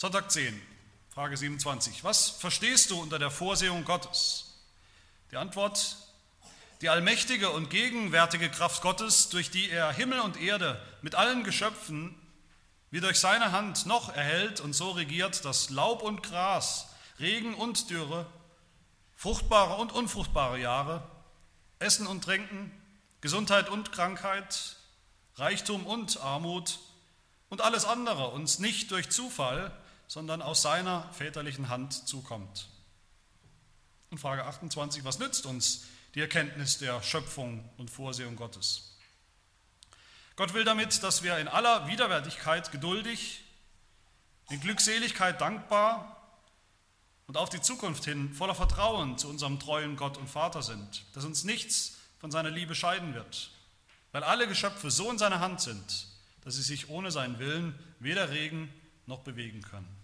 Sonntag 10, Frage 27. Was verstehst du unter der Vorsehung Gottes? Die Antwort, die allmächtige und gegenwärtige Kraft Gottes, durch die er Himmel und Erde mit allen Geschöpfen wie durch seine Hand noch erhält und so regiert, dass Laub und Gras, Regen und Dürre, fruchtbare und unfruchtbare Jahre, Essen und Trinken, Gesundheit und Krankheit, Reichtum und Armut und alles andere uns nicht durch Zufall, sondern aus seiner väterlichen Hand zukommt. Und Frage 28, was nützt uns die Erkenntnis der Schöpfung und Vorsehung Gottes? Gott will damit, dass wir in aller Widerwärtigkeit geduldig, in Glückseligkeit dankbar und auf die Zukunft hin voller Vertrauen zu unserem treuen Gott und Vater sind, dass uns nichts von seiner Liebe scheiden wird, weil alle Geschöpfe so in seiner Hand sind, dass sie sich ohne seinen Willen weder regen noch bewegen können.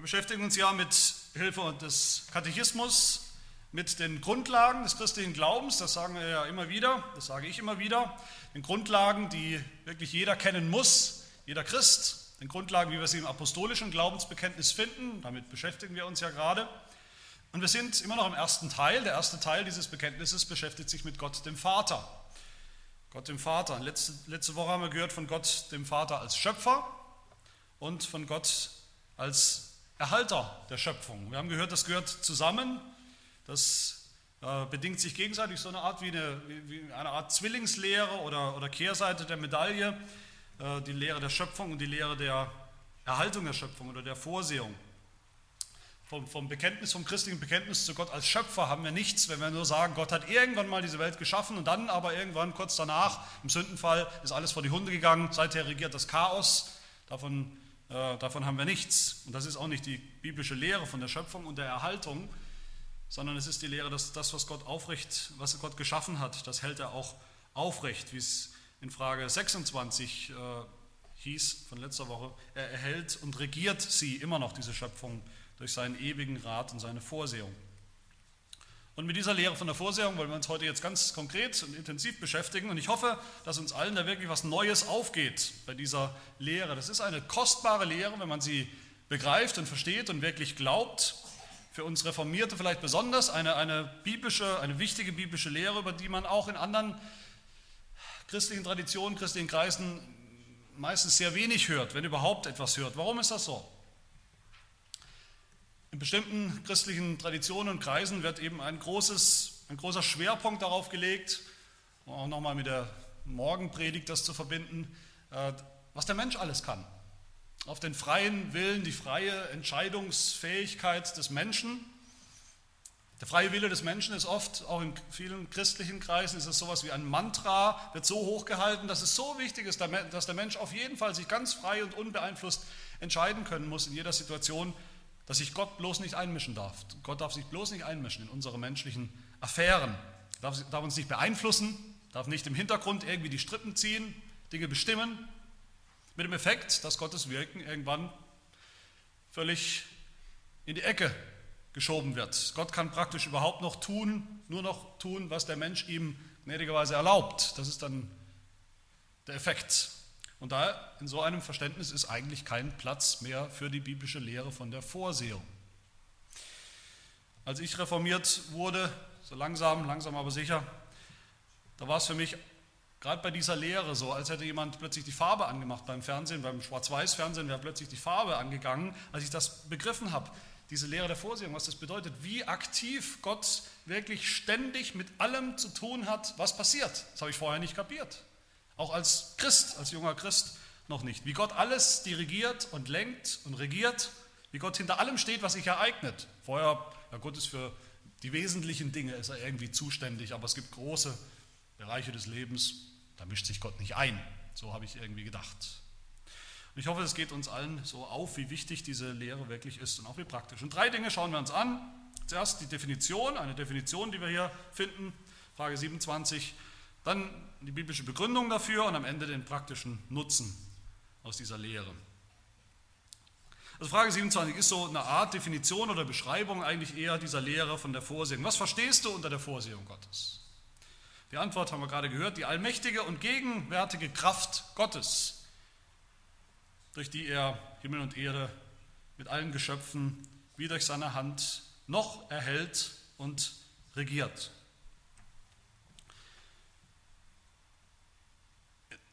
Wir beschäftigen uns ja mit Hilfe des Katechismus mit den Grundlagen des christlichen Glaubens, das sagen wir ja immer wieder, das sage ich immer wieder, den Grundlagen, die wirklich jeder kennen muss, jeder Christ, den Grundlagen, wie wir sie im apostolischen Glaubensbekenntnis finden, damit beschäftigen wir uns ja gerade. Und wir sind immer noch im ersten Teil. Der erste Teil dieses Bekenntnisses beschäftigt sich mit Gott dem Vater. Gott dem Vater. Letzte, letzte Woche haben wir gehört von Gott dem Vater als Schöpfer und von Gott als Erhalter der Schöpfung. Wir haben gehört, das gehört zusammen. Das äh, bedingt sich gegenseitig so eine Art wie eine, wie eine Art Zwillingslehre oder, oder Kehrseite der Medaille, äh, die Lehre der Schöpfung und die Lehre der Erhaltung der Schöpfung oder der Vorsehung. Vom, vom, Bekenntnis, vom christlichen Bekenntnis zu Gott als Schöpfer haben wir nichts, wenn wir nur sagen, Gott hat irgendwann mal diese Welt geschaffen und dann aber irgendwann kurz danach, im Sündenfall, ist alles vor die Hunde gegangen, seither regiert das Chaos. Davon davon haben wir nichts. Und das ist auch nicht die biblische Lehre von der Schöpfung und der Erhaltung, sondern es ist die Lehre, dass das, was Gott aufrecht, was Gott geschaffen hat, das hält er auch aufrecht, wie es in Frage 26 äh, hieß von letzter Woche. Er erhält und regiert sie immer noch, diese Schöpfung, durch seinen ewigen Rat und seine Vorsehung. Und mit dieser Lehre von der Vorsehung wollen wir uns heute jetzt ganz konkret und intensiv beschäftigen. Und ich hoffe, dass uns allen da wirklich was Neues aufgeht bei dieser Lehre. Das ist eine kostbare Lehre, wenn man sie begreift und versteht und wirklich glaubt. Für uns Reformierte vielleicht besonders eine, eine biblische, eine wichtige biblische Lehre, über die man auch in anderen christlichen Traditionen, christlichen Kreisen meistens sehr wenig hört, wenn überhaupt etwas hört. Warum ist das so? In bestimmten christlichen Traditionen und Kreisen wird eben ein, großes, ein großer Schwerpunkt darauf gelegt, um auch nochmal mit der Morgenpredigt das zu verbinden, äh, was der Mensch alles kann. Auf den freien Willen, die freie Entscheidungsfähigkeit des Menschen. Der freie Wille des Menschen ist oft, auch in vielen christlichen Kreisen, ist es sowas wie ein Mantra, wird so hochgehalten, dass es so wichtig ist, dass der Mensch auf jeden Fall sich ganz frei und unbeeinflusst entscheiden können muss in jeder Situation, dass sich Gott bloß nicht einmischen darf. Gott darf sich bloß nicht einmischen in unsere menschlichen Affären, darf, darf uns nicht beeinflussen, darf nicht im Hintergrund irgendwie die Strippen ziehen, Dinge bestimmen, mit dem Effekt, dass Gottes Wirken irgendwann völlig in die Ecke geschoben wird. Gott kann praktisch überhaupt noch tun, nur noch tun, was der Mensch ihm gnädigerweise erlaubt. Das ist dann der Effekt. Und da in so einem Verständnis ist eigentlich kein Platz mehr für die biblische Lehre von der Vorsehung. Als ich reformiert wurde, so langsam, langsam aber sicher, da war es für mich gerade bei dieser Lehre so, als hätte jemand plötzlich die Farbe angemacht beim Fernsehen, beim Schwarz-Weiß-Fernsehen wäre plötzlich die Farbe angegangen, als ich das begriffen habe, diese Lehre der Vorsehung, was das bedeutet, wie aktiv Gott wirklich ständig mit allem zu tun hat, was passiert. Das habe ich vorher nicht kapiert. Auch als Christ, als junger Christ noch nicht. Wie Gott alles dirigiert und lenkt und regiert, wie Gott hinter allem steht, was sich ereignet. Vorher, ja Gott ist für die wesentlichen Dinge ist er irgendwie zuständig, aber es gibt große Bereiche des Lebens, da mischt sich Gott nicht ein. So habe ich irgendwie gedacht. Und ich hoffe, es geht uns allen so auf, wie wichtig diese Lehre wirklich ist und auch wie praktisch. Und drei Dinge schauen wir uns an. Zuerst die Definition, eine Definition, die wir hier finden, Frage 27. Dann die biblische Begründung dafür und am Ende den praktischen Nutzen aus dieser Lehre. Also Frage 27 ist so eine Art Definition oder Beschreibung eigentlich eher dieser Lehre von der Vorsehung. Was verstehst du unter der Vorsehung Gottes? Die Antwort haben wir gerade gehört, die allmächtige und gegenwärtige Kraft Gottes, durch die er Himmel und Erde mit allen Geschöpfen wie durch seine Hand noch erhält und regiert.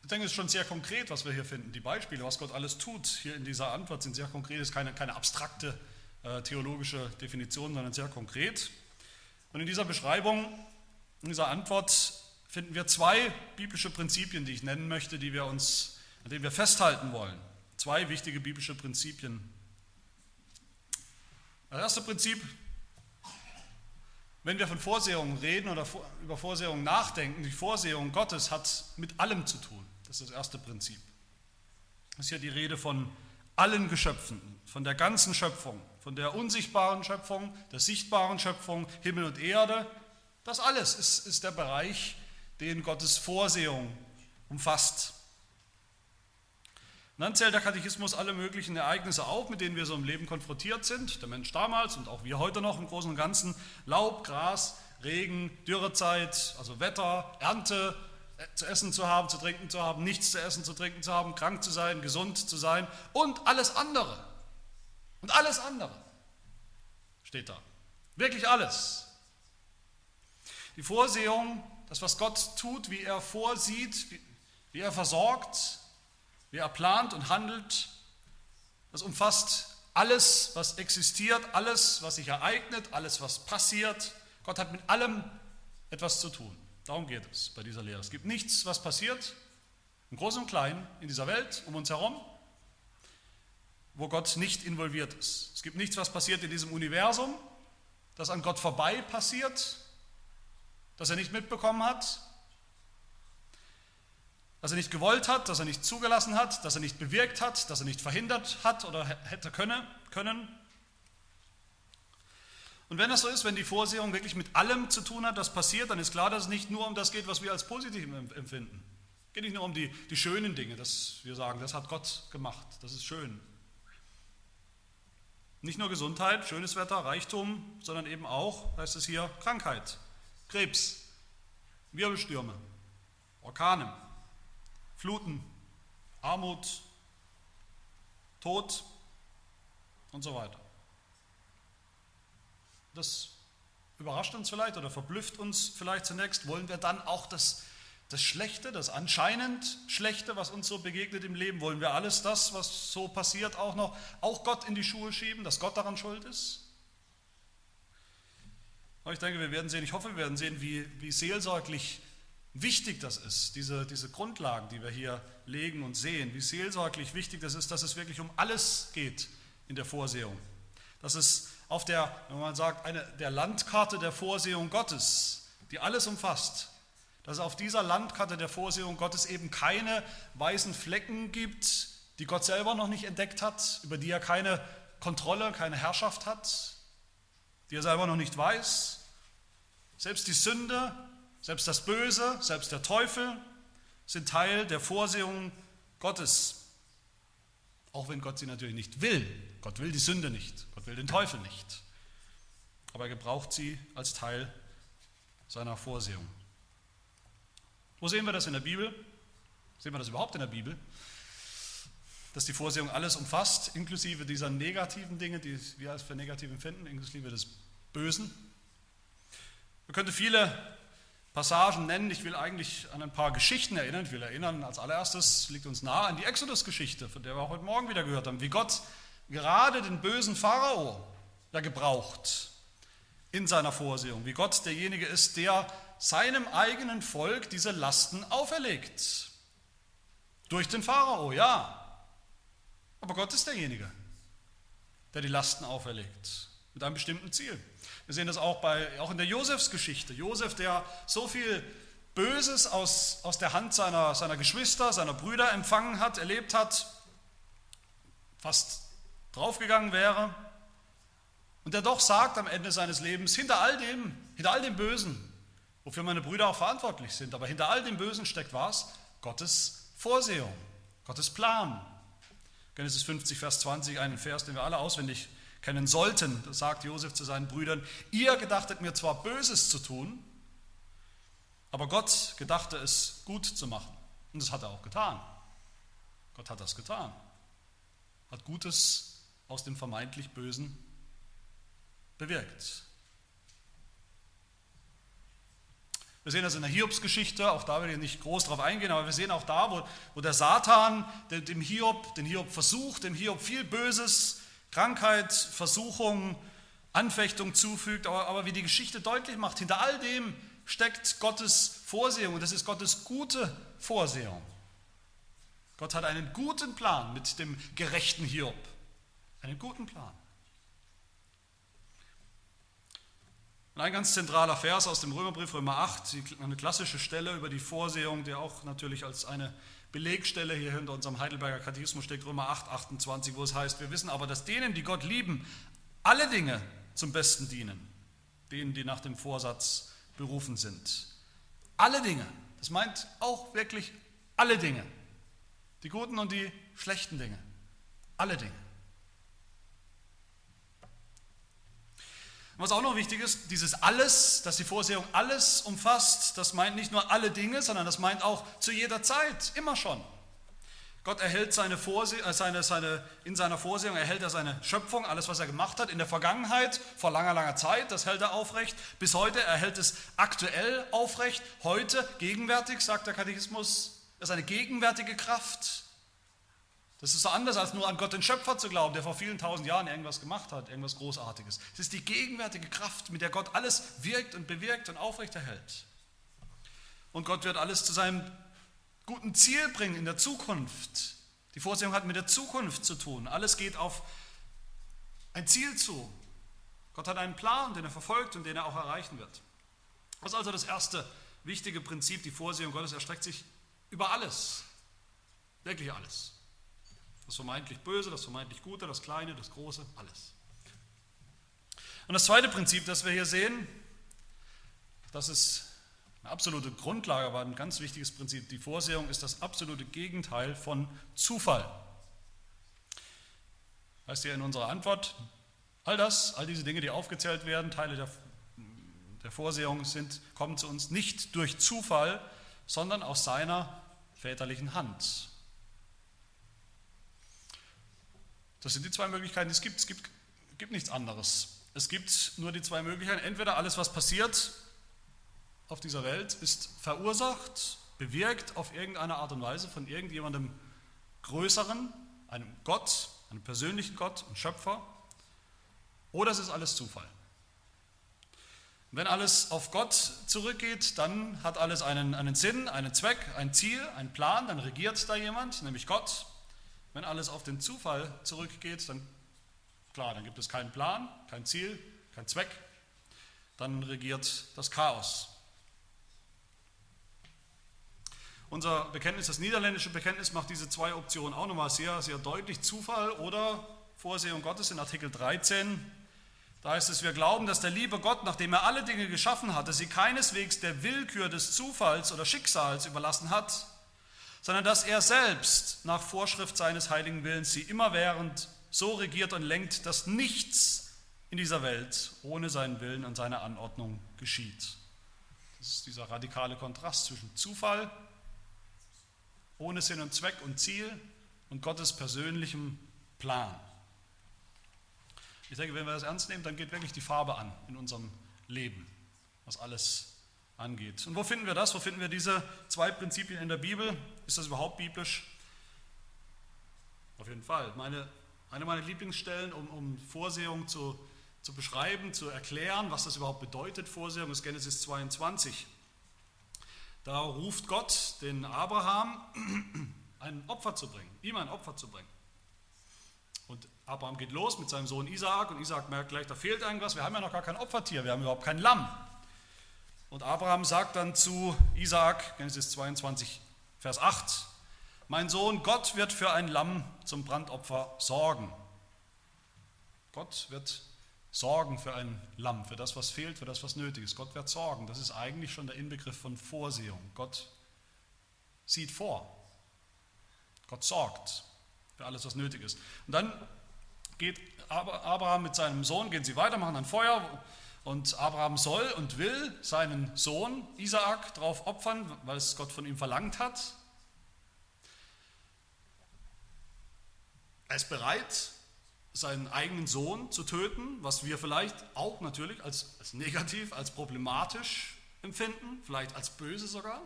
Ich denke, es ist schon sehr konkret, was wir hier finden. Die Beispiele, was Gott alles tut, hier in dieser Antwort sind sehr konkret. Es ist keine, keine abstrakte äh, theologische Definition, sondern sehr konkret. Und in dieser Beschreibung, in dieser Antwort finden wir zwei biblische Prinzipien, die ich nennen möchte, die wir uns, an denen wir festhalten wollen. Zwei wichtige biblische Prinzipien. Das erste Prinzip, wenn wir von Vorsehungen reden oder über Vorsehungen nachdenken, die Vorsehung Gottes hat mit allem zu tun. Das ist das erste Prinzip. Es ist hier die Rede von allen Geschöpfen, von der ganzen Schöpfung, von der unsichtbaren Schöpfung, der sichtbaren Schöpfung, Himmel und Erde. Das alles ist, ist der Bereich, den Gottes Vorsehung umfasst. Und dann zählt der Katechismus alle möglichen Ereignisse auf, mit denen wir so im Leben konfrontiert sind. Der Mensch damals und auch wir heute noch im Großen und Ganzen. Laub, Gras, Regen, Dürrezeit, also Wetter, Ernte, zu essen zu haben, zu trinken zu haben, nichts zu essen, zu trinken zu haben, krank zu sein, gesund zu sein und alles andere. Und alles andere steht da. Wirklich alles. Die Vorsehung, das, was Gott tut, wie er vorsieht, wie, er versorgt, wie er plant und handelt, das umfasst alles, was existiert, alles, was sich ereignet, alles, was passiert. Gott hat mit allem etwas zu tun. Darum geht es bei dieser Lehre. Es gibt nichts, was passiert, im Großen und Kleinen, in dieser Welt um uns herum, wo Gott nicht involviert ist. Es gibt nichts, was passiert in diesem Universum, das an Gott vorbei passiert, das er nicht mitbekommen hat, das er nicht gewollt hat, das er nicht zugelassen hat, das er nicht bewirkt hat, das er nicht verhindert hat oder hätte können. können. Und wenn das so ist, wenn die Vorsehung wirklich mit allem zu tun hat, das passiert, dann ist klar, dass es nicht nur um das geht, was wir als positiv empfinden. Es geht nicht nur um die, die schönen Dinge, dass wir sagen, das hat Gott gemacht, das ist schön. Nicht nur Gesundheit, schönes Wetter, Reichtum, sondern eben auch, heißt es hier, Krankheit, Krebs, Wirbelstürme, Orkane, Fluten, Armut, Tod und so weiter. Das überrascht uns vielleicht oder verblüfft uns vielleicht zunächst. Wollen wir dann auch das, das Schlechte, das anscheinend Schlechte, was uns so begegnet im Leben, wollen wir alles das, was so passiert, auch noch, auch Gott in die Schuhe schieben, dass Gott daran schuld ist? Aber ich denke, wir werden sehen, ich hoffe, wir werden sehen, wie, wie seelsorglich wichtig das ist, diese, diese Grundlagen, die wir hier legen und sehen, wie seelsorglich wichtig das ist, dass es wirklich um alles geht in der Vorsehung. Dass es auf der, wenn man sagt, eine, der Landkarte der Vorsehung Gottes, die alles umfasst, dass es auf dieser Landkarte der Vorsehung Gottes eben keine weißen Flecken gibt, die Gott selber noch nicht entdeckt hat, über die er keine Kontrolle, keine Herrschaft hat, die er selber noch nicht weiß. Selbst die Sünde, selbst das Böse, selbst der Teufel sind Teil der Vorsehung Gottes. Auch wenn Gott sie natürlich nicht will. Gott will die Sünde nicht will den Teufel nicht. Aber er gebraucht sie als Teil seiner Vorsehung. Wo sehen wir das in der Bibel? Sehen wir das überhaupt in der Bibel? Dass die Vorsehung alles umfasst, inklusive dieser negativen Dinge, die wir als für negativ empfinden, inklusive des Bösen. Man könnte viele Passagen nennen. Ich will eigentlich an ein paar Geschichten erinnern. Ich will erinnern, als allererstes liegt uns nahe an die Exodus-Geschichte, von der wir auch heute Morgen wieder gehört haben, wie Gott gerade den bösen Pharao ja gebraucht in seiner Vorsehung, wie Gott derjenige ist, der seinem eigenen Volk diese Lasten auferlegt. Durch den Pharao, ja. Aber Gott ist derjenige, der die Lasten auferlegt, mit einem bestimmten Ziel. Wir sehen das auch, bei, auch in der Josefsgeschichte. Josef, der so viel Böses aus, aus der Hand seiner, seiner Geschwister, seiner Brüder empfangen hat, erlebt hat, fast draufgegangen wäre und der doch sagt am Ende seines Lebens, hinter all dem, hinter all dem Bösen, wofür meine Brüder auch verantwortlich sind, aber hinter all dem Bösen steckt was? Gottes Vorsehung, Gottes Plan. Genesis 50, Vers 20, einen Vers, den wir alle auswendig kennen sollten. Da sagt Josef zu seinen Brüdern, ihr gedachtet mir zwar Böses zu tun, Aber Gott gedachte es gut zu machen. Und das hat er auch getan. Gott hat das getan. Hat Gutes aus dem vermeintlich Bösen bewirkt. Wir sehen das in der Hiobs-Geschichte, auch da will ich nicht groß drauf eingehen, aber wir sehen auch da, wo, wo der Satan dem Hiob, den Hiob versucht, dem Hiob viel Böses, Krankheit, Versuchung, Anfechtung zufügt, aber, aber wie die Geschichte deutlich macht, hinter all dem steckt Gottes Vorsehung und das ist Gottes gute Vorsehung. Gott hat einen guten Plan mit dem gerechten Hiob. Einen guten Plan. Und ein ganz zentraler Vers aus dem Römerbrief, Römer 8, eine klassische Stelle über die Vorsehung, der auch natürlich als eine Belegstelle hier hinter unserem Heidelberger Katechismus steht, Römer 8, 28, wo es heißt, wir wissen aber, dass denen, die Gott lieben, alle Dinge zum Besten dienen, denen, die nach dem Vorsatz berufen sind. Alle Dinge, das meint auch wirklich alle Dinge, die guten und die schlechten Dinge, alle Dinge. Und was auch noch wichtig ist, dieses Alles, dass die Vorsehung alles umfasst, das meint nicht nur alle Dinge, sondern das meint auch zu jeder Zeit, immer schon. Gott erhält seine Vorseh äh, seine, seine, in seiner Vorsehung erhält er seine Schöpfung, alles, was er gemacht hat, in der Vergangenheit, vor langer, langer Zeit, das hält er aufrecht. Bis heute erhält es aktuell aufrecht. Heute, gegenwärtig, sagt der Katechismus, ist eine gegenwärtige Kraft. Das ist so anders, als nur an Gott den Schöpfer zu glauben, der vor vielen tausend Jahren irgendwas gemacht hat, irgendwas Großartiges. Es ist die gegenwärtige Kraft, mit der Gott alles wirkt und bewirkt und aufrechterhält. Und Gott wird alles zu seinem guten Ziel bringen in der Zukunft. Die Vorsehung hat mit der Zukunft zu tun. Alles geht auf ein Ziel zu. Gott hat einen Plan, den er verfolgt und den er auch erreichen wird. Das ist also das erste wichtige Prinzip. Die Vorsehung Gottes erstreckt sich über alles. Wirklich alles. Das vermeintlich Böse, das vermeintlich Gute, das Kleine, das Große, alles. Und das zweite Prinzip, das wir hier sehen, das ist eine absolute Grundlage, aber ein ganz wichtiges Prinzip. Die Vorsehung ist das absolute Gegenteil von Zufall. Heißt hier in unserer Antwort, all das, all diese Dinge, die aufgezählt werden, Teile der, der Vorsehung sind, kommen zu uns nicht durch Zufall, sondern aus seiner väterlichen Hand. Das sind die zwei Möglichkeiten, die es gibt. Es gibt, gibt nichts anderes. Es gibt nur die zwei Möglichkeiten. Entweder alles, was passiert auf dieser Welt, ist verursacht, bewirkt auf irgendeine Art und Weise von irgendjemandem Größeren, einem Gott, einem persönlichen Gott und Schöpfer, oder es ist alles Zufall. Wenn alles auf Gott zurückgeht, dann hat alles einen, einen Sinn, einen Zweck, ein Ziel, einen Plan, dann regiert da jemand, nämlich Gott, wenn alles auf den Zufall zurückgeht, dann klar, dann gibt es keinen Plan, kein Ziel, kein Zweck. Dann regiert das Chaos. Unser Bekenntnis, das niederländische Bekenntnis, macht diese zwei Optionen auch nochmal sehr, sehr deutlich. Zufall oder Vorsehung Gottes in Artikel 13. Da heißt es, wir glauben, dass der liebe Gott, nachdem er alle Dinge geschaffen hatte, sie keineswegs der Willkür des Zufalls oder Schicksals überlassen hat, sondern dass er selbst nach Vorschrift seines heiligen Willens sie immerwährend so regiert und lenkt, dass nichts in dieser Welt ohne seinen Willen und seine Anordnung geschieht. Das ist dieser radikale Kontrast zwischen Zufall, ohne Sinn und Zweck und Ziel und Gottes persönlichem Plan. Ich denke, wenn wir das ernst nehmen, dann geht wirklich die Farbe an in unserem Leben, was alles angeht. Und wo finden wir das? Wo finden wir diese zwei Prinzipien in der Bibel? Ist das überhaupt biblisch? Auf jeden Fall. Meine, eine meiner Lieblingsstellen, um, um Vorsehung zu, zu beschreiben, zu erklären, was das überhaupt bedeutet, Vorsehung, ist Genesis 22. Da ruft Gott den Abraham, ein Opfer zu bringen, ihm ein Opfer zu bringen. Und Abraham geht los mit seinem Sohn Isaak und Isaak merkt gleich, da fehlt irgendwas, wir haben ja noch gar kein Opfertier, wir haben überhaupt kein Lamm. Und Abraham sagt dann zu Isaak, Genesis 22, Vers 8, mein Sohn, Gott wird für ein Lamm zum Brandopfer sorgen. Gott wird sorgen für ein Lamm, für das, was fehlt, für das, was nötig ist. Gott wird sorgen. Das ist eigentlich schon der Inbegriff von Vorsehung. Gott sieht vor. Gott sorgt für alles, was nötig ist. Und dann geht Abraham mit seinem Sohn, gehen sie weiter, machen ein Feuer, Und Abraham soll und will seinen Sohn Isaak darauf opfern, weil es Gott von ihm verlangt hat. Er ist bereit, seinen eigenen Sohn zu töten, was wir vielleicht auch natürlich als, als negativ, als problematisch empfinden, vielleicht als böse sogar.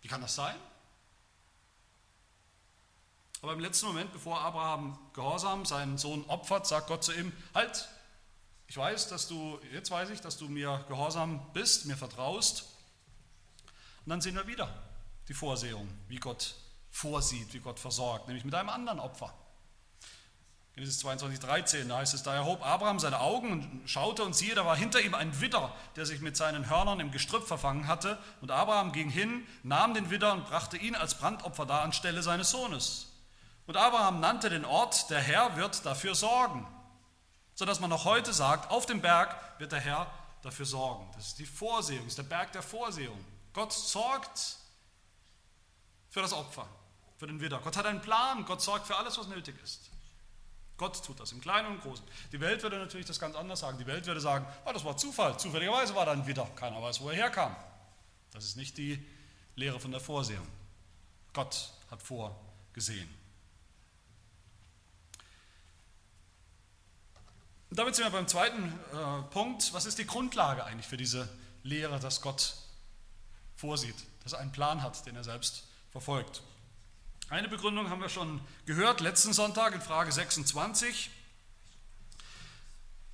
Wie kann das sein? Aber im letzten Moment, bevor Abraham gehorsam seinen Sohn opfert, sagt Gott zu ihm, halt, ich weiß, dass du, jetzt weiß ich, dass du mir gehorsam bist, mir vertraust. Und dann sehen wir wieder die Vorsehung, wie Gott vorsieht, wie Gott versorgt, nämlich mit einem anderen Opfer. Genesis 22, 13, da heißt es, da erhob Abraham seine Augen und schaute und siehe, da war hinter ihm ein Widder, der sich mit seinen Hörnern im Gestrüpp verfangen hatte. Und Abraham ging hin, nahm den Widder und brachte ihn als Brandopfer dar anstelle seines Sohnes. Und Abraham nannte den Ort, der Herr wird dafür sorgen sodass man noch heute sagt, auf dem Berg wird der Herr dafür sorgen. Das ist die Vorsehung, das ist der Berg der Vorsehung. Gott sorgt für das Opfer, für den Widder. Gott hat einen Plan, Gott sorgt für alles, was nötig ist. Gott tut das im Kleinen und Großen. Die Welt würde natürlich das ganz anders sagen. Die Welt würde sagen, oh, das war Zufall, zufälligerweise war da ein Widder, keiner weiß, wo er herkam. Das ist nicht die Lehre von der Vorsehung. Gott hat vorgesehen. Und damit sind wir beim zweiten äh, Punkt. Was ist die Grundlage eigentlich für diese Lehre, dass Gott vorsieht, dass er einen Plan hat, den er selbst verfolgt? Eine Begründung haben wir schon gehört letzten Sonntag in Frage 26,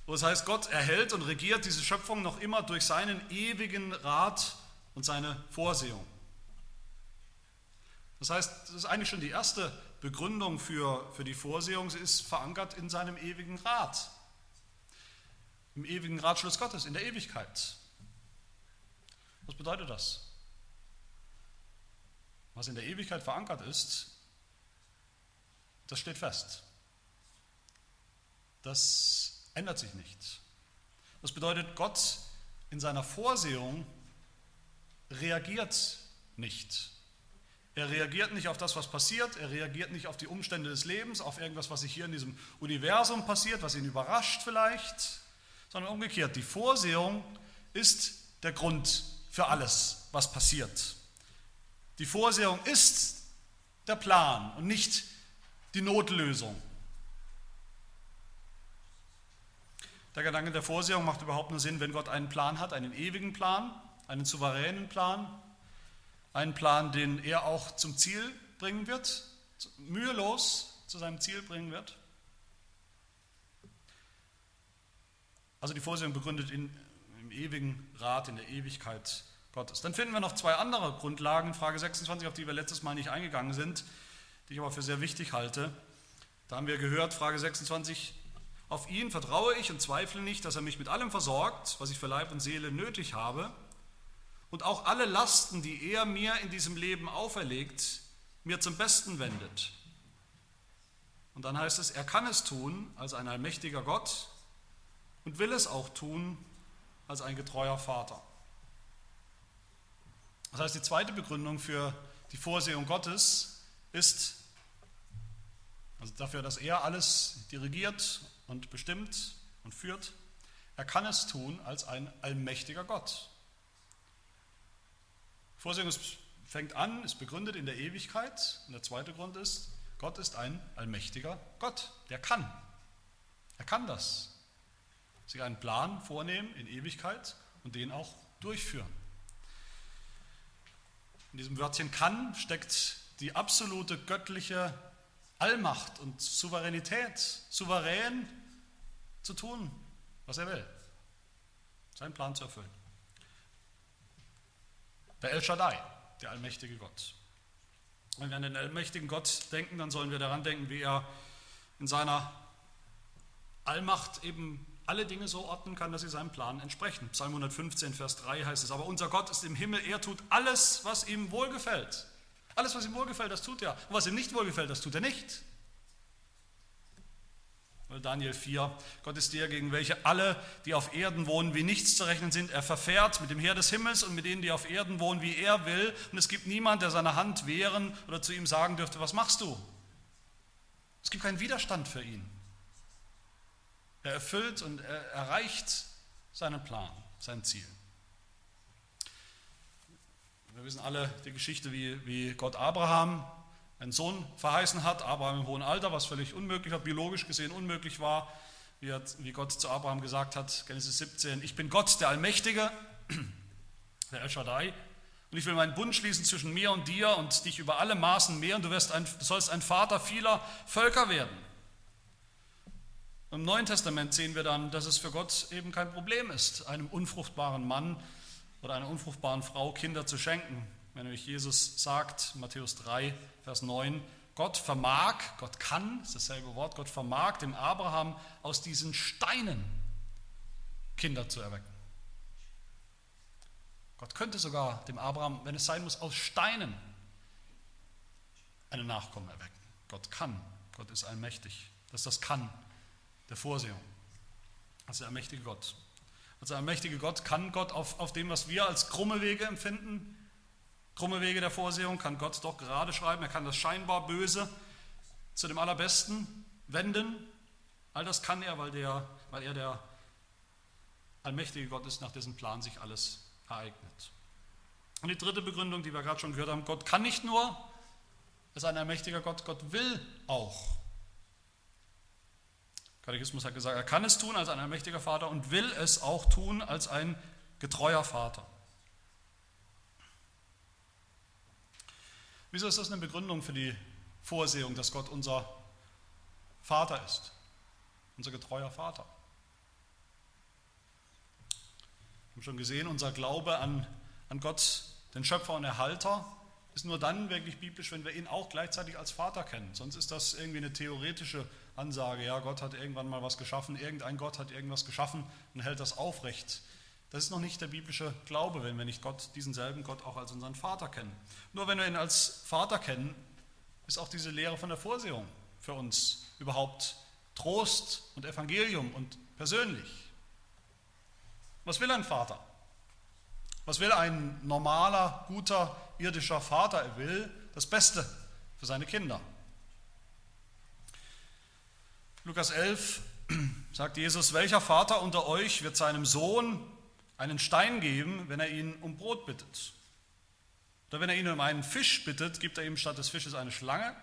wo es heißt, Gott erhält und regiert diese Schöpfung noch immer durch seinen ewigen Rat und seine Vorsehung. Das heißt, das ist eigentlich schon die erste Begründung für, für die Vorsehung. Sie ist verankert in seinem ewigen Rat im ewigen Ratschluss Gottes, in der Ewigkeit. Was bedeutet das? Was in der Ewigkeit verankert ist, das steht fest. Das ändert sich nicht. Das bedeutet, Gott in seiner Vorsehung reagiert nicht. Er reagiert nicht auf das, was passiert, er reagiert nicht auf die Umstände des Lebens, auf irgendwas, was sich hier in diesem Universum passiert, was ihn überrascht vielleicht, sondern umgekehrt. Die Vorsehung ist der Grund für alles, was passiert. Die Vorsehung ist der Plan und nicht die Notlösung. Der Gedanke der Vorsehung macht überhaupt nur Sinn, wenn Gott einen Plan hat, einen ewigen Plan, einen souveränen Plan, einen Plan, den er auch zum Ziel bringen wird, mühelos zu seinem Ziel bringen wird. Also die Vorsehung begründet in, im ewigen Rat, in der Ewigkeit Gottes. Dann finden wir noch zwei andere Grundlagen, Frage 26, auf die wir letztes Mal nicht eingegangen sind, die ich aber für sehr wichtig halte. Da haben wir gehört, Frage 26, auf ihn vertraue ich und zweifle nicht, dass er mich mit allem versorgt, was ich für Leib und Seele nötig habe, und auch alle Lasten, die er mir in diesem Leben auferlegt, mir zum Besten wendet. Und dann heißt es, er kann es tun als ein allmächtiger Gott, und will es auch tun als ein getreuer Vater. Das heißt, die zweite Begründung für die Vorsehung Gottes ist also dafür, dass er alles dirigiert und bestimmt und führt. Er kann es tun als ein allmächtiger Gott. Vorsehung fängt an, ist begründet in der Ewigkeit. Und der zweite Grund ist, Gott ist ein allmächtiger Gott. Der kann. Er kann das sich einen Plan vornehmen in Ewigkeit und den auch durchführen. In diesem Wörtchen kann steckt die absolute göttliche Allmacht und Souveränität, souverän zu tun, was er will, seinen Plan zu erfüllen. Der El Shaddai, der allmächtige Gott. Wenn wir an den allmächtigen Gott denken, dann sollen wir daran denken, wie er in seiner Allmacht eben alle Dinge so ordnen kann, dass sie seinem Plan entsprechen. Psalm 115, Vers 3 heißt es, aber unser Gott ist im Himmel, er tut alles, was ihm wohlgefällt. Alles, was ihm wohlgefällt, das tut er. Und was ihm nicht wohlgefällt, das tut er nicht. Daniel 4, Gott ist der, gegen welche alle, die auf Erden wohnen, wie nichts zu rechnen sind. Er verfährt mit dem Heer des Himmels und mit denen, die auf Erden wohnen, wie er will. Und es gibt niemand, der seine Hand wehren oder zu ihm sagen dürfte, was machst du? Es gibt keinen Widerstand für ihn. Er erfüllt und er erreicht seinen Plan, sein Ziel. Wir wissen alle die Geschichte, wie, wie Gott Abraham einen Sohn verheißen hat, Abraham im hohen Alter, was völlig unmöglich war, biologisch gesehen unmöglich war, wie, hat, wie Gott zu Abraham gesagt hat, Genesis 17, ich bin Gott, der Allmächtige, der El Shaddai, und ich will meinen Bund schließen zwischen mir und dir und dich über alle Maßen mehr und du, wirst ein, du sollst ein Vater vieler Völker werden. Im Neuen Testament sehen wir dann, dass es für Gott eben kein Problem ist, einem unfruchtbaren Mann oder einer unfruchtbaren Frau Kinder zu schenken. Wenn nämlich Jesus sagt, Matthäus 3, Vers 9, Gott vermag, Gott kann, ist dasselbe Wort, Gott vermag dem Abraham aus diesen Steinen Kinder zu erwecken. Gott könnte sogar dem Abraham, wenn es sein muss, aus Steinen einen Nachkommen erwecken. Gott kann, Gott ist allmächtig. Das ist das Kann der Vorsehung. Ist der allmächtige Gott. Als der allmächtige Gott kann Gott auf, auf dem, was wir als krumme Wege empfinden, krumme Wege der Vorsehung, kann Gott doch gerade schreiben. Er kann das scheinbar Böse zu dem Allerbesten wenden. All das kann er, weil, der, weil er der allmächtige Gott ist, nach dessen Plan sich alles ereignet. Und die dritte Begründung, die wir gerade schon gehört haben, Gott kann nicht nur, ist ein allmächtiger Gott, Gott will auch. Katechismus hat gesagt, er kann es tun als ein allmächtiger Vater und will es auch tun als ein getreuer Vater. Wieso ist das eine Begründung für die Vorsehung, dass Gott unser Vater ist, unser getreuer Vater? Wir haben schon gesehen, unser Glaube an, an Gott, den Schöpfer und Erhalter, ist nur dann wirklich biblisch, wenn wir ihn auch gleichzeitig als Vater kennen. Sonst ist das irgendwie eine theoretische Ansage, ja, Gott hat irgendwann mal was geschaffen, irgendein Gott hat irgendwas geschaffen und hält das aufrecht. Das ist noch nicht der biblische Glaube, wenn wir nicht Gott, diesen selben Gott auch als unseren Vater kennen. Nur wenn wir ihn als Vater kennen, ist auch diese Lehre von der Vorsehung für uns überhaupt Trost und Evangelium und persönlich. Was will ein Vater? Was will ein normaler, guter, irdischer Vater? Er will das Beste für seine Kinder. Lukas 11 sagt Jesus, welcher Vater unter euch wird seinem Sohn einen Stein geben, wenn er ihn um Brot bittet? Oder wenn er ihn um einen Fisch bittet, gibt er ihm statt des Fisches eine Schlange?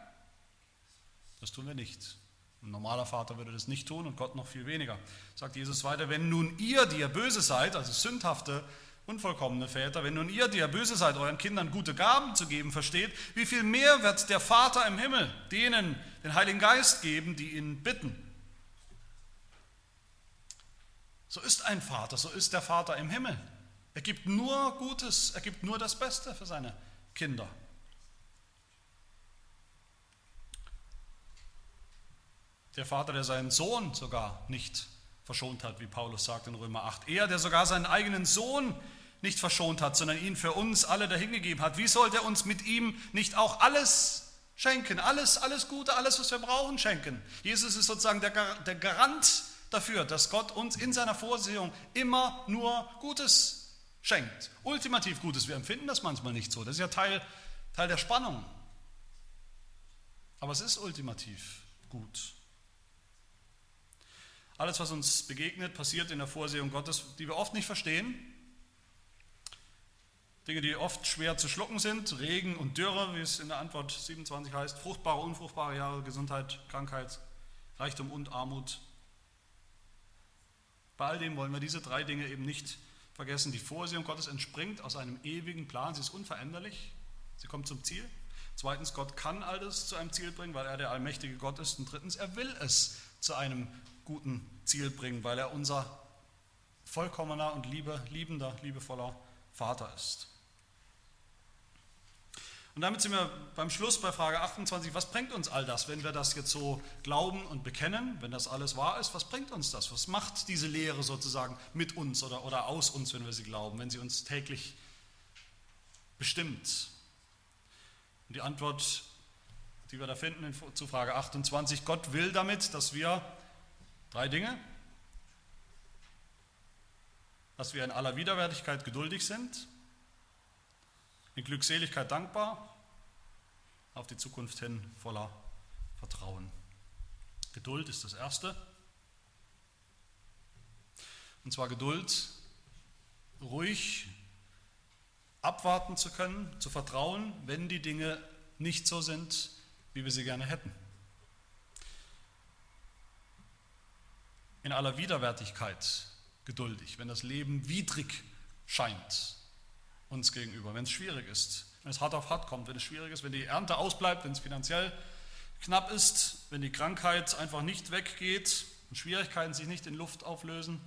Das tun wir nicht. Ein normaler Vater würde das nicht tun und Gott noch viel weniger. Sagt Jesus weiter, wenn nun ihr, die ihr böse seid, also sündhafte, unvollkommene Väter, wenn nun ihr, die ihr böse seid, euren Kindern gute Gaben zu geben versteht, wie viel mehr wird der Vater im Himmel denen den Heiligen Geist geben, die ihn bitten? So ist ein Vater, so ist der Vater im Himmel. Er gibt nur Gutes, er gibt nur das Beste für seine Kinder. Der Vater, der seinen Sohn sogar nicht verschont hat, wie Paulus sagt in Römer 8. Er, der sogar seinen eigenen Sohn nicht verschont hat, sondern ihn für uns alle dahingegeben hat. Wie sollte er uns mit ihm nicht auch alles schenken? Alles, alles Gute, alles, was wir brauchen, schenken. Jesus ist sozusagen der, der Garant dafür, dass Gott uns in seiner Vorsehung immer nur Gutes schenkt. Ultimativ Gutes. Wir empfinden das manchmal nicht so. Das ist ja Teil, Teil der Spannung. Aber es ist ultimativ gut. Alles, was uns begegnet, passiert in der Vorsehung Gottes, die wir oft nicht verstehen. Dinge, die oft schwer zu schlucken sind, Regen und Dürre, wie es in der Antwort 27 heißt, fruchtbare, unfruchtbare Jahre, Gesundheit, Krankheit, Reichtum und Armut. Bei all dem wollen wir diese drei Dinge eben nicht vergessen. Die Vorsehung Gottes entspringt aus einem ewigen Plan, sie ist unveränderlich, sie kommt zum Ziel. Zweitens, Gott kann alles zu einem Ziel bringen, weil er der allmächtige Gott ist. Und drittens, er will es zu einem guten Ziel bringen, weil er unser vollkommener und liebe, liebender, liebevoller Vater ist. Und damit sind wir beim Schluss bei Frage 28. Was bringt uns all das, wenn wir das jetzt so glauben und bekennen, wenn das alles wahr ist? Was bringt uns das? Was macht diese Lehre sozusagen mit uns oder, oder aus uns, wenn wir sie glauben, wenn sie uns täglich bestimmt? Und die Antwort, die wir da finden zu Frage 28, Gott will damit, dass wir Drei Dinge. Dass wir in aller Widerwärtigkeit geduldig sind, in Glückseligkeit dankbar, auf die Zukunft hin voller Vertrauen. Geduld ist das Erste. Und zwar Geduld, ruhig abwarten zu können, zu vertrauen, wenn die Dinge nicht so sind, wie wir sie gerne hätten. In aller Widerwärtigkeit geduldig, wenn das Leben widrig scheint uns gegenüber, wenn es schwierig ist, wenn es hart auf hart kommt, wenn es schwierig ist, wenn die Ernte ausbleibt, wenn es finanziell knapp ist, wenn die Krankheit einfach nicht weggeht und Schwierigkeiten sich nicht in Luft auflösen.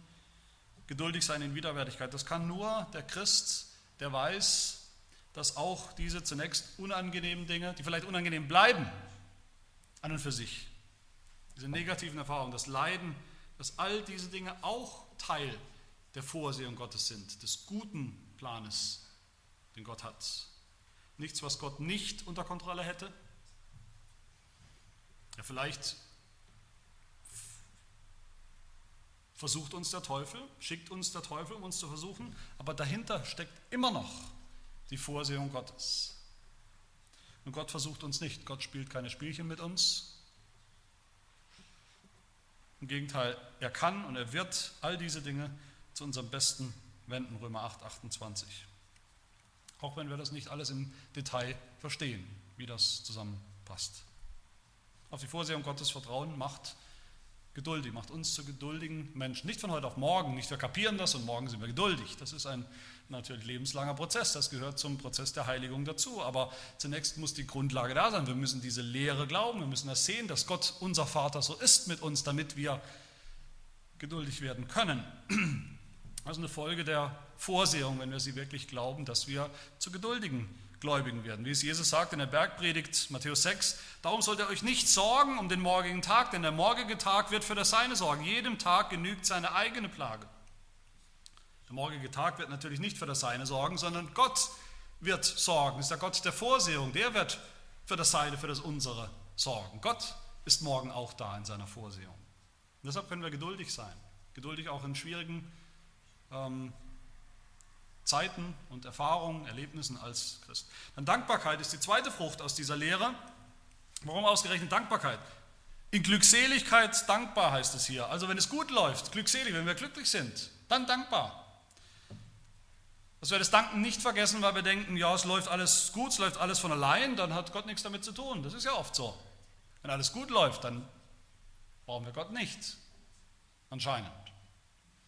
Geduldig sein in Widerwärtigkeit. Das kann nur der Christ, der weiß, dass auch diese zunächst unangenehmen Dinge, die vielleicht unangenehm bleiben, an und für sich, diese negativen Erfahrungen, das Leiden, dass all diese Dinge auch Teil der Vorsehung Gottes sind, des guten Planes, den Gott hat. Nichts, was Gott nicht unter Kontrolle hätte. Ja, vielleicht versucht uns der Teufel, schickt uns der Teufel, um uns zu versuchen, aber dahinter steckt immer noch die Vorsehung Gottes. Und Gott versucht uns nicht. Gott spielt keine Spielchen mit uns. Im Gegenteil, er kann und er wird all diese Dinge zu unserem Besten wenden. Römer 8, 28. Auch wenn wir das nicht alles im Detail verstehen, wie das zusammenpasst. Auf die Vorsehung Gottes vertrauen macht geduldig, macht uns zu geduldigen Menschen. Nicht von heute auf morgen, nicht wir kapieren das und morgen sind wir geduldig. Das ist ein natürlich lebenslanger Prozess, das gehört zum Prozess der Heiligung dazu. Aber zunächst muss die Grundlage da sein. Wir müssen diese Lehre glauben, wir müssen das sehen, dass Gott unser Vater so ist mit uns, damit wir geduldig werden können. Das ist eine Folge der Vorsehung, wenn wir sie wirklich glauben, dass wir zu geduldigen Gläubigen werden. Wie es Jesus sagt in der Bergpredigt Matthäus 6, darum sollt ihr euch nicht sorgen um den morgigen Tag, denn der morgige Tag wird für das Seine sorgen. Jedem Tag genügt seine eigene Plage. Morgige Tag wird natürlich nicht für das Seine sorgen, sondern Gott wird sorgen. Das ist der Gott der Vorsehung. Der wird für das Seine, für das Unsere sorgen. Gott ist morgen auch da in seiner Vorsehung. Und deshalb können wir geduldig sein. Geduldig auch in schwierigen ähm, Zeiten und Erfahrungen, Erlebnissen als Christ. Dann Dankbarkeit ist die zweite Frucht aus dieser Lehre. Warum ausgerechnet Dankbarkeit? In Glückseligkeit dankbar heißt es hier. Also wenn es gut läuft, glückselig, wenn wir glücklich sind, dann dankbar. Dass wir das Danken nicht vergessen, weil wir denken, ja, es läuft alles gut, es läuft alles von allein, dann hat Gott nichts damit zu tun. Das ist ja oft so. Wenn alles gut läuft, dann brauchen wir Gott nicht. Anscheinend.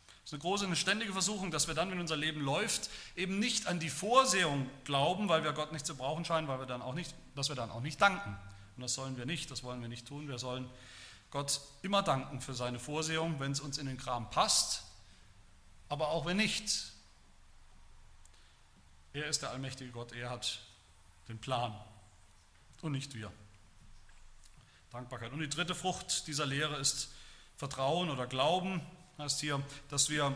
Das ist eine große, eine ständige Versuchung, dass wir dann, wenn unser Leben läuft, eben nicht an die Vorsehung glauben, weil wir Gott nicht zu brauchen scheinen, weil wir dann auch nicht, dass wir dann auch nicht danken. Und das sollen wir nicht, das wollen wir nicht tun. Wir sollen Gott immer danken für seine Vorsehung, wenn es uns in den Kram passt, aber auch wenn nicht. Er ist der allmächtige Gott, er hat den Plan und nicht wir. Dankbarkeit. Und die dritte Frucht dieser Lehre ist Vertrauen oder Glauben heißt hier, dass wir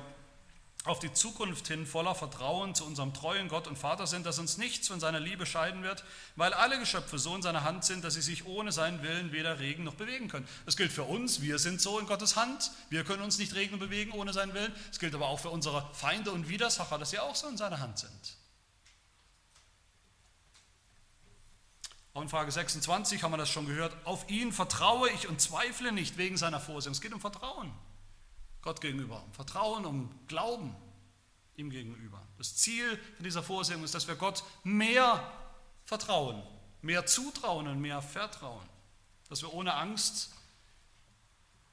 auf die Zukunft hin voller Vertrauen zu unserem treuen Gott und Vater sind, dass uns nichts von seiner Liebe scheiden wird, weil alle Geschöpfe so in seiner Hand sind, dass sie sich ohne seinen Willen weder regen noch bewegen können. Das gilt für uns, wir sind so in Gottes Hand, wir können uns nicht regen und bewegen ohne seinen Willen. Es gilt aber auch für unsere Feinde und Widersacher, dass sie auch so in seiner Hand sind. Auch in Frage 26 haben wir das schon gehört. Auf ihn vertraue ich und zweifle nicht wegen seiner Vorsehung. Es geht um Vertrauen. Gott gegenüber, um Vertrauen, um Glauben ihm gegenüber. Das Ziel dieser Vorsehung ist, dass wir Gott mehr vertrauen, mehr zutrauen und mehr vertrauen. Dass wir ohne Angst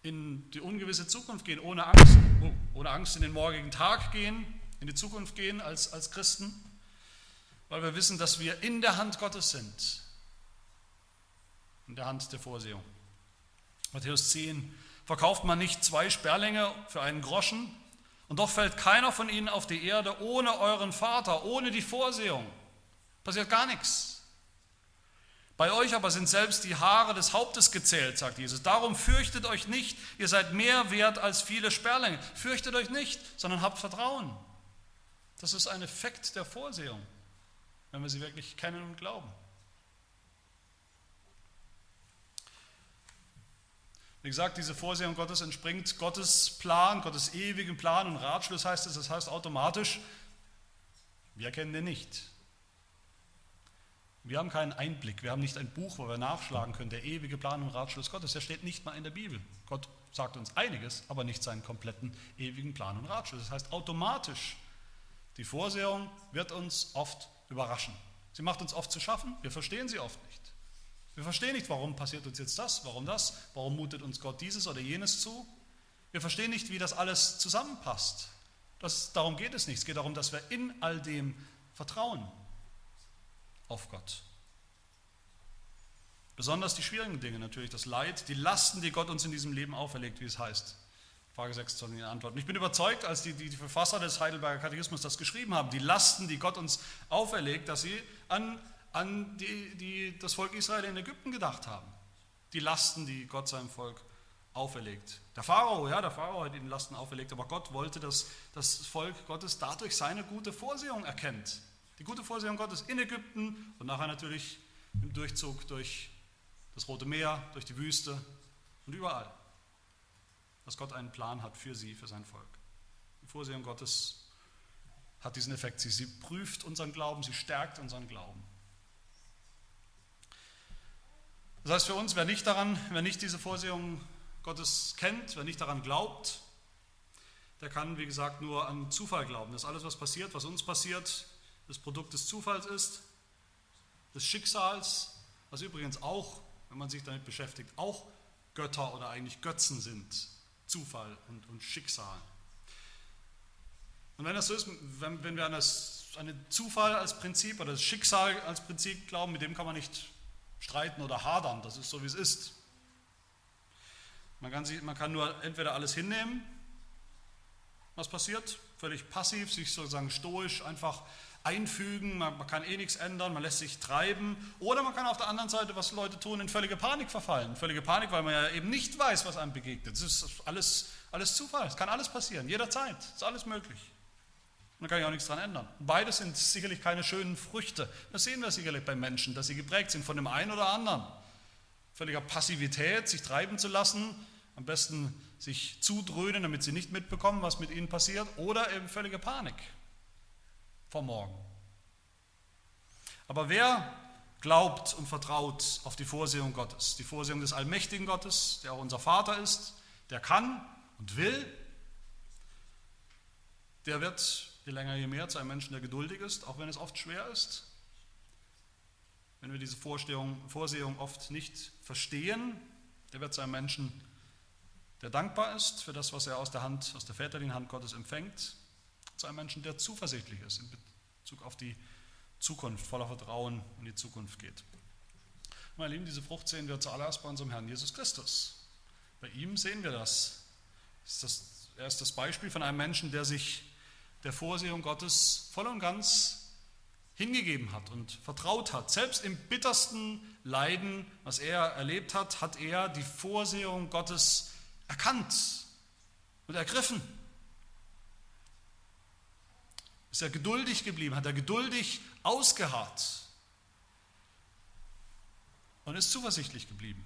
in die ungewisse Zukunft gehen, ohne Angst, oh, ohne Angst in den morgigen Tag gehen, in die Zukunft gehen als, als Christen, weil wir wissen, dass wir in der Hand Gottes sind, in der Hand der Vorsehung. Matthäus 10, verkauft man nicht zwei Sperlinge für einen Groschen? Und doch fällt keiner von ihnen auf die Erde ohne euren Vater, ohne die Vorsehung. Passiert gar nichts. Bei euch aber sind selbst die Haare des Hauptes gezählt, sagt Jesus. Darum fürchtet euch nicht, ihr seid mehr wert als viele Sperlinge. Fürchtet euch nicht, sondern habt Vertrauen. Das ist ein Effekt der Vorsehung, wenn wir sie wirklich kennen und glauben. Wie gesagt, diese Vorsehung Gottes entspringt Gottes Plan, Gottes ewigen Plan und Ratschluss heißt es. Das heißt automatisch, wir kennen den nicht. Wir haben keinen Einblick, wir haben nicht ein Buch, wo wir nachschlagen können, der ewige Plan und Ratschluss Gottes, der steht nicht mal in der Bibel. Gott sagt uns einiges, aber nicht seinen kompletten ewigen Plan und Ratschluss. Das heißt, automatisch, die Vorsehung wird uns oft überraschen. Sie macht uns oft zu schaffen, wir verstehen sie oft nicht. Wir verstehen nicht, warum passiert uns jetzt das, warum das, warum mutet uns Gott dieses oder jenes zu. Wir verstehen nicht, wie das alles zusammenpasst. Das, darum geht es nicht. Es geht darum, dass wir in all dem vertrauen auf Gott. Besonders die schwierigen Dinge natürlich, das Leid, die Lasten, die Gott uns in diesem Leben auferlegt, wie es heißt. Frage 6 soll die Antwort. Ich bin überzeugt, als die, die, die Verfasser des Heidelberger Katechismus das geschrieben haben, die Lasten, die Gott uns auferlegt, dass sie an, an die, die, das Volk Israel in Ägypten gedacht haben. Die Lasten, die Gott seinem Volk auferlegt. Der Pharao, ja, der Pharao hat ihnen Lasten auferlegt, aber Gott wollte, dass das Volk Gottes dadurch seine gute Vorsehung erkennt. Die gute Vorsehung Gottes in Ägypten und nachher natürlich im Durchzug durch das Rote Meer, durch die Wüste und überall. Dass Gott einen Plan hat für sie, für sein Volk. Die Vorsehung Gottes hat diesen Effekt. Sie, sie prüft unseren Glauben, sie stärkt unseren Glauben. Das heißt für uns, wer nicht daran, wer nicht diese Vorsehung Gottes kennt, wer nicht daran glaubt, der kann, wie gesagt, nur an Zufall glauben, dass alles, was passiert, was uns passiert, das Produkt des Zufalls ist, des Schicksals, was übrigens auch, wenn man sich damit beschäftigt, auch Götter oder eigentlich Götzen sind, Zufall und, und Schicksal. Und wenn das so ist, wenn, wenn wir an das, einen Zufall als Prinzip oder das Schicksal als Prinzip glauben, mit dem kann man nicht streiten oder hadern, das ist so, wie es ist. Man kann, sich, man kann nur entweder alles hinnehmen, was passiert, völlig passiv, sich sozusagen stoisch einfach einfügen, man, man, kann eh nichts ändern, man lässt sich treiben. Oder man kann auf der anderen Seite, was Leute tun, in völlige Panik verfallen. Völlige Panik, weil man ja eben nicht weiß, was einem begegnet. Es ist alles, alles Zufall, es kann alles passieren, jederzeit, es ist alles möglich. Und da kann ich auch nichts dran ändern. Beides sind sicherlich keine schönen Früchte. Das sehen wir sicherlich bei Menschen, dass sie geprägt sind von dem einen oder anderen. Völliger Passivität, sich treiben zu lassen, am besten sich zudröhnen, damit sie nicht mitbekommen, was mit ihnen passiert, oder eben völlige Panik vor morgen. Aber wer glaubt und vertraut auf die Vorsehung Gottes, die Vorsehung des allmächtigen Gottes, der auch unser Vater ist, der kann und will, der wird je länger je mehr zu einem Menschen, der geduldig ist, auch wenn es oft schwer ist. Wenn wir diese Vorstellung, Vorsehung oft nicht verstehen, der wird zu einem Menschen, der dankbar ist für das, was er aus der Hand, aus der väterlichen Hand Gottes empfängt, zu einem Menschen, der zuversichtlich ist in Bezug auf die Zukunft, voller Vertrauen in die Zukunft geht. Meine Lieben, diese Frucht sehen wir zuallererst bei unserem Herrn Jesus Christus. Bei ihm sehen wir das. Er ist das Beispiel von einem Menschen, der sich der Vorsehung Gottes voll und ganz hingegeben hat und vertraut hat. Selbst im bittersten Leiden, was er erlebt hat, hat er die Vorsehung Gottes erkannt und ergriffen. Ist er geduldig geblieben, hat er geduldig ausgeharrt und ist zuversichtlich geblieben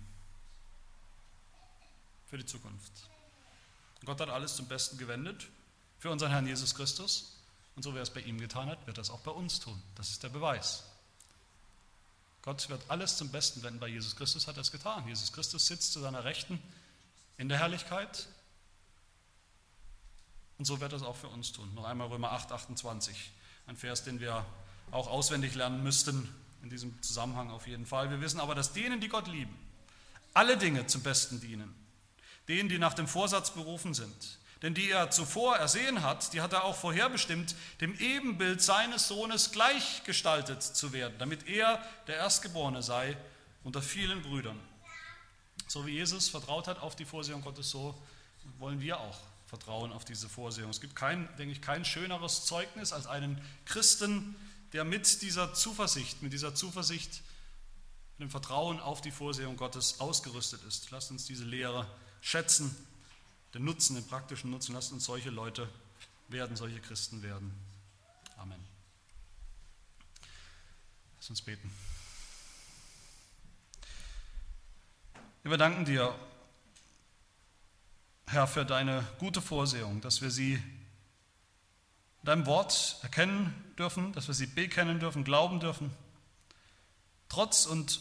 für die Zukunft. Gott hat alles zum Besten gewendet für unseren Herrn Jesus Christus. Und so wie er es bei ihm getan hat, wird er es auch bei uns tun. Das ist der Beweis. Gott wird alles zum Besten wenden. Bei Jesus Christus hat er es getan. Jesus Christus sitzt zu seiner Rechten in der Herrlichkeit. Und so wird er es auch für uns tun. Noch einmal Römer 8, 28. Ein Vers, den wir auch auswendig lernen müssten, in diesem Zusammenhang auf jeden Fall. Wir wissen aber, dass denen, die Gott lieben, alle Dinge zum Besten dienen. Denen, die nach dem Vorsatz berufen sind denn die er zuvor ersehen hat, die hat er auch vorherbestimmt, dem Ebenbild seines Sohnes gleichgestaltet zu werden, damit er der Erstgeborene sei unter vielen Brüdern. So wie Jesus vertraut hat auf die Vorsehung Gottes, so wollen wir auch vertrauen auf diese Vorsehung. Es gibt kein, denke ich, kein schöneres Zeugnis als einen Christen, der mit dieser Zuversicht, mit dieser Zuversicht, mit dem Vertrauen auf die Vorsehung Gottes ausgerüstet ist. Lasst uns diese Lehre schätzen den Nutzen, den praktischen Nutzen. Lasst uns solche Leute werden, solche Christen werden. Amen. Lass uns beten. Wir danken dir, Herr, für deine gute Vorsehung, dass wir sie in deinem Wort erkennen dürfen, dass wir sie bekennen dürfen, glauben dürfen trotz und,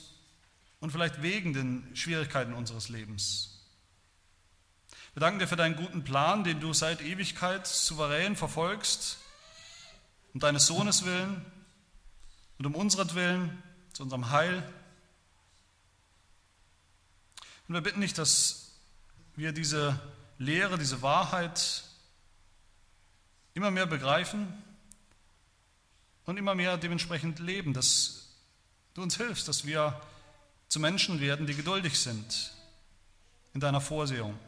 und vielleicht wegen den Schwierigkeiten unseres Lebens. Wir danken dir für deinen guten Plan, den du seit Ewigkeit souverän verfolgst, um deines Sohnes willen und um unseren Willen, zu unserem Heil. Und wir bitten nicht, dass wir diese Lehre, diese Wahrheit immer mehr begreifen und immer mehr dementsprechend leben, dass du uns hilfst, dass wir zu Menschen werden, die geduldig sind in deiner Vorsehung,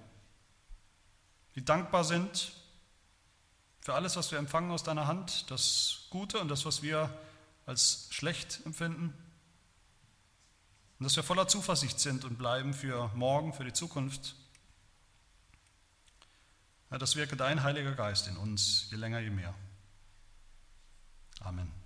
die dankbar sind für alles, was wir empfangen aus deiner Hand, das Gute und das, was wir als schlecht empfinden. Und dass wir voller Zuversicht sind und bleiben für morgen, für die Zukunft. Ja, das wirke dein Heiliger Geist in uns, je länger, je mehr. Amen.